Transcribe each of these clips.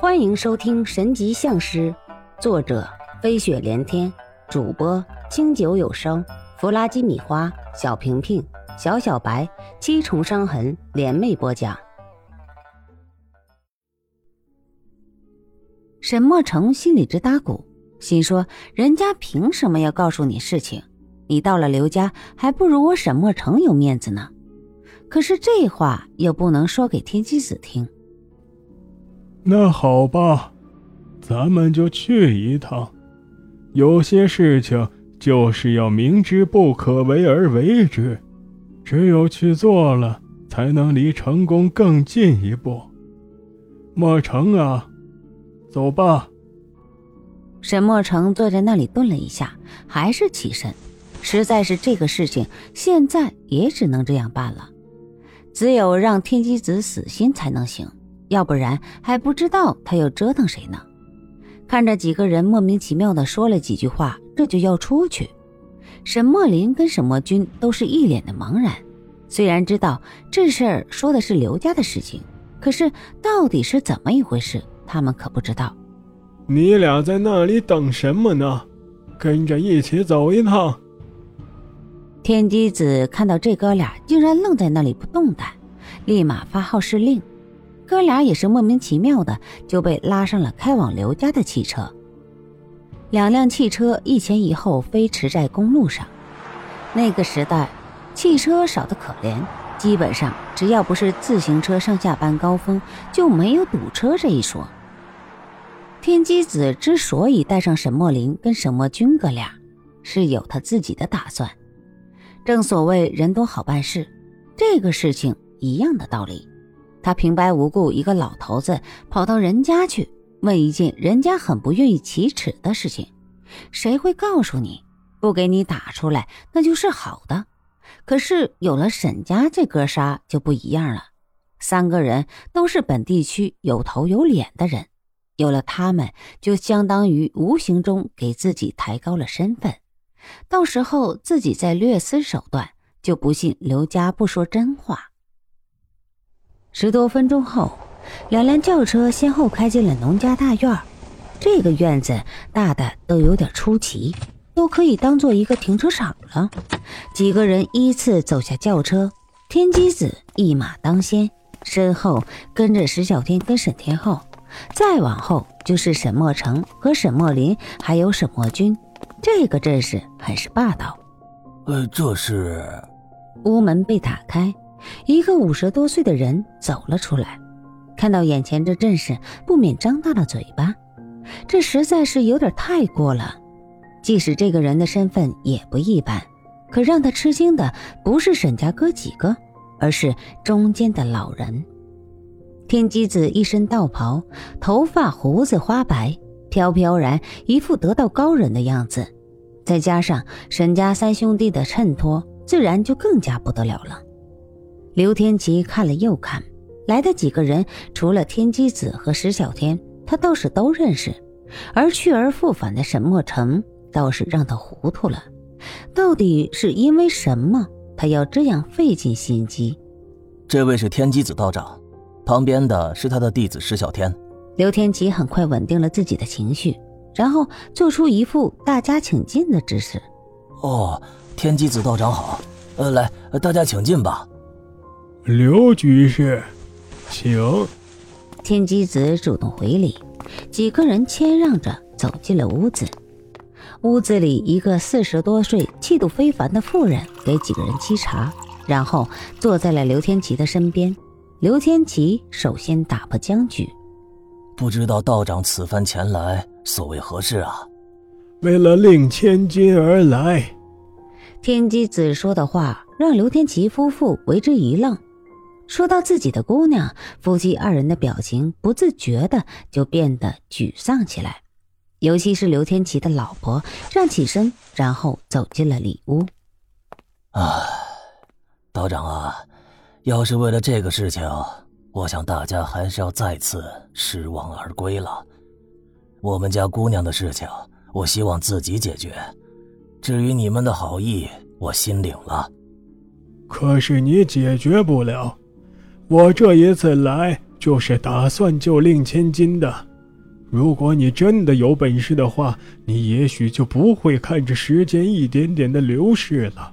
欢迎收听《神级相师》，作者飞雪连天，主播清酒有声，弗拉基米花，小平平，小小白，七重伤痕联袂播讲。沈墨成心里直打鼓，心说：人家凭什么要告诉你事情？你到了刘家，还不如我沈墨成有面子呢。可是这话又不能说给天机子听。那好吧，咱们就去一趟。有些事情就是要明知不可为而为之，只有去做了，才能离成功更进一步。莫成啊，走吧。沈墨成坐在那里顿了一下，还是起身。实在是这个事情，现在也只能这样办了。只有让天机子死心才能行，要不然还不知道他要折腾谁呢。看着几个人莫名其妙的说了几句话，这就要出去。沈墨林跟沈墨君都是一脸的茫然。虽然知道这事儿说的是刘家的事情，可是到底是怎么一回事，他们可不知道。你俩在那里等什么呢？跟着一起走一趟。天机子看到这哥俩竟然愣在那里不动弹，立马发号施令。哥俩也是莫名其妙的就被拉上了开往刘家的汽车。两辆汽车一前一后飞驰在公路上。那个时代，汽车少得可怜，基本上只要不是自行车上下班高峰，就没有堵车这一说。天机子之所以带上沈墨林跟沈墨君哥俩，是有他自己的打算。正所谓人多好办事，这个事情一样的道理。他平白无故一个老头子跑到人家去问一件人家很不愿意启齿的事情，谁会告诉你不给你打出来那就是好的？可是有了沈家这哥仨就不一样了，三个人都是本地区有头有脸的人，有了他们就相当于无形中给自己抬高了身份。到时候自己再略施手段，就不信刘家不说真话。十多分钟后，两辆轿车先后开进了农家大院。这个院子大的都有点出奇，都可以当做一个停车场了。几个人依次走下轿车，天机子一马当先，身后跟着石小天跟沈天浩，再往后就是沈墨成和沈墨林，还有沈墨君。这个阵势很是霸道。呃，这是屋门被打开，一个五十多岁的人走了出来，看到眼前这阵势，不免张大了嘴巴。这实在是有点太过了。即使这个人的身份也不一般，可让他吃惊的不是沈家哥几个，而是中间的老人。天机子一身道袍，头发胡子花白。飘飘然，一副得道高人的样子，再加上沈家三兄弟的衬托，自然就更加不得了了。刘天琪看了又看，来的几个人，除了天机子和石小天，他倒是都认识；而去而复返的沈墨成，倒是让他糊涂了。到底是因为什么，他要这样费尽心机？这位是天机子道长，旁边的是他的弟子石小天。刘天琪很快稳定了自己的情绪，然后做出一副大家请进的姿势。哦，天机子道长好，呃，来，大家请进吧。刘居士，请。天机子主动回礼，几个人谦让着走进了屋子。屋子里，一个四十多岁、气度非凡的妇人给几个人沏茶，然后坐在了刘天琪的身边。刘天琪首先打破僵局。不知道道长此番前来，所为何事啊？为了令千金而来。天机子说的话让刘天琪夫妇为之一愣。说到自己的姑娘，夫妻二人的表情不自觉的就变得沮丧起来。尤其是刘天琪的老婆站起身，然后走进了里屋。啊，道长啊，要是为了这个事情。我想大家还是要再次失望而归了。我们家姑娘的事情，我希望自己解决。至于你们的好意，我心领了。可是你解决不了。我这一次来，就是打算救令千金的。如果你真的有本事的话，你也许就不会看着时间一点点的流逝了。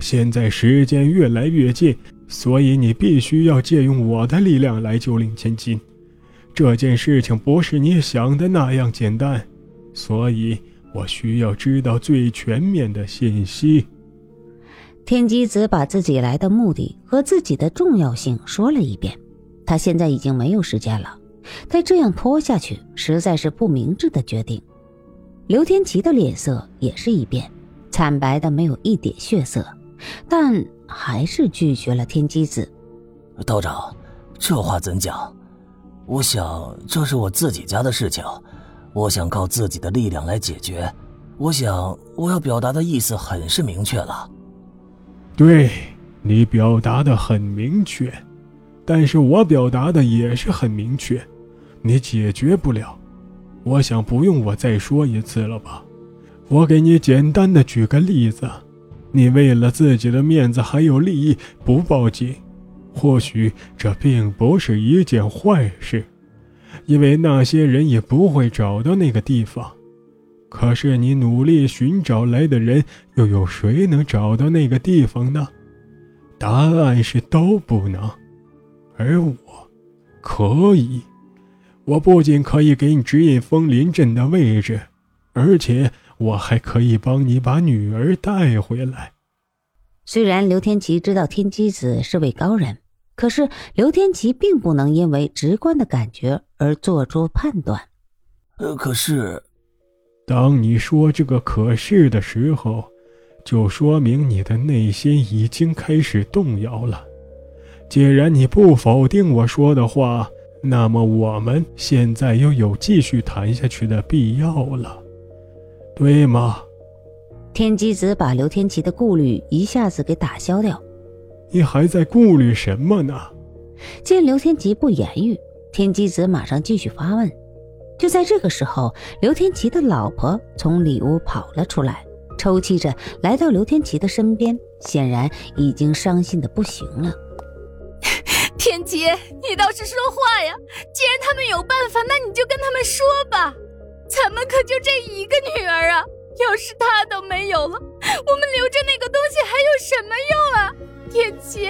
现在时间越来越近，所以你必须要借用我的力量来救令千金。这件事情不是你想的那样简单，所以我需要知道最全面的信息。天机子把自己来的目的和自己的重要性说了一遍。他现在已经没有时间了。再这样拖下去，实在是不明智的决定。刘天琪的脸色也是一变，惨白的没有一点血色，但还是拒绝了天机子。道长，这话怎讲？我想这是我自己家的事情，我想靠自己的力量来解决。我想我要表达的意思很是明确了。对你表达的很明确，但是我表达的也是很明确。你解决不了，我想不用我再说一次了吧？我给你简单的举个例子，你为了自己的面子还有利益不报警，或许这并不是一件坏事，因为那些人也不会找到那个地方。可是你努力寻找来的人，又有谁能找到那个地方呢？答案是都不能，而我可以。我不仅可以给你指引枫林镇的位置，而且我还可以帮你把女儿带回来。虽然刘天琪知道天机子是位高人，可是刘天琪并不能因为直观的感觉而做出判断。呃，可是，当你说这个“可是”的时候，就说明你的内心已经开始动摇了。既然你不否定我说的话。那么我们现在又有继续谈下去的必要了，对吗？天机子把刘天琪的顾虑一下子给打消掉。你还在顾虑什么呢？见刘天琪不言语，天机子马上继续发问。就在这个时候，刘天琪的老婆从里屋跑了出来，抽泣着来到刘天琪的身边，显然已经伤心的不行了。天琪，你倒是说话呀！既然他们有办法，那你就跟他们说吧。咱们可就这一个女儿啊，要是她都没有了，我们留着那个东西还有什么用啊？天琪，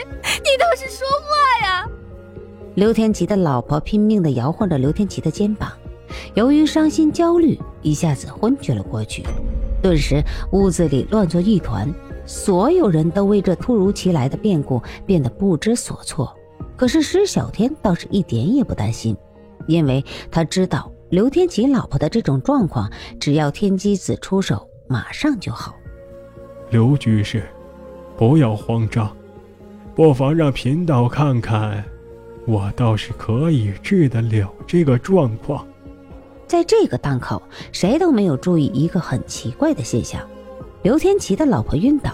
你倒是说话呀！刘天琪的老婆拼命的摇晃着刘天琪的肩膀，由于伤心焦虑，一下子昏厥了过去。顿时，屋子里乱作一团，所有人都为这突如其来的变故变得不知所措。可是施小天倒是一点也不担心，因为他知道刘天琪老婆的这种状况，只要天机子出手，马上就好。刘居士，不要慌张，不妨让贫道看看，我倒是可以治得了这个状况。在这个档口，谁都没有注意一个很奇怪的现象：刘天琪的老婆晕倒。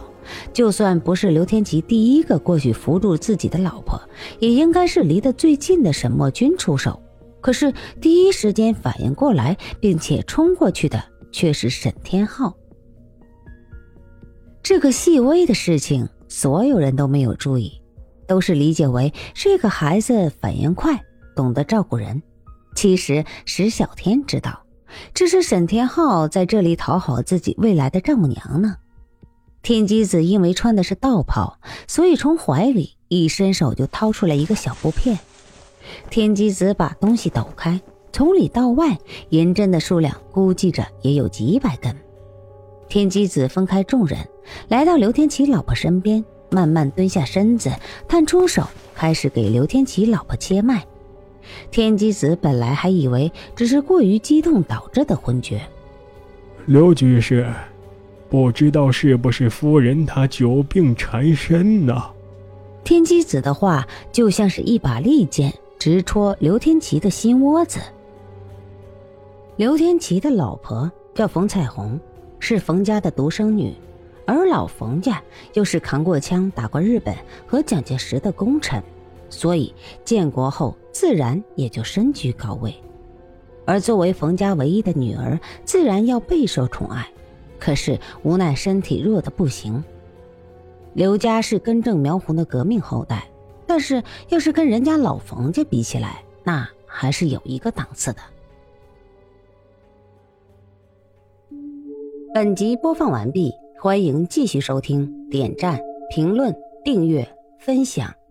就算不是刘天琪第一个过去扶住自己的老婆，也应该是离得最近的沈墨君出手。可是第一时间反应过来并且冲过去的却是沈天浩。这个细微的事情，所有人都没有注意，都是理解为这个孩子反应快，懂得照顾人。其实石小天知道，这是沈天浩在这里讨好自己未来的丈母娘呢。天机子因为穿的是道袍，所以从怀里一伸手就掏出来一个小布片。天机子把东西抖开，从里到外，银针的数量估计着也有几百根。天机子分开众人，来到刘天琪老婆身边，慢慢蹲下身子，探出手，开始给刘天琪老婆切脉。天机子本来还以为只是过于激动导致的昏厥。刘居士。不知道是不是夫人她久病缠身呢？天机子的话就像是一把利剑，直戳刘天琪的心窝子。刘天琪的老婆叫冯彩虹，是冯家的独生女，而老冯家又是扛过枪、打过日本和蒋介石的功臣，所以建国后自然也就身居高位。而作为冯家唯一的女儿自然要备受宠爱可是无奈身体弱的不行。刘家是根正苗红的革命后代但是要是跟人家老冯家比起来那还是有一个档次的。本集播放完毕欢迎继续收听点赞评论订阅分享。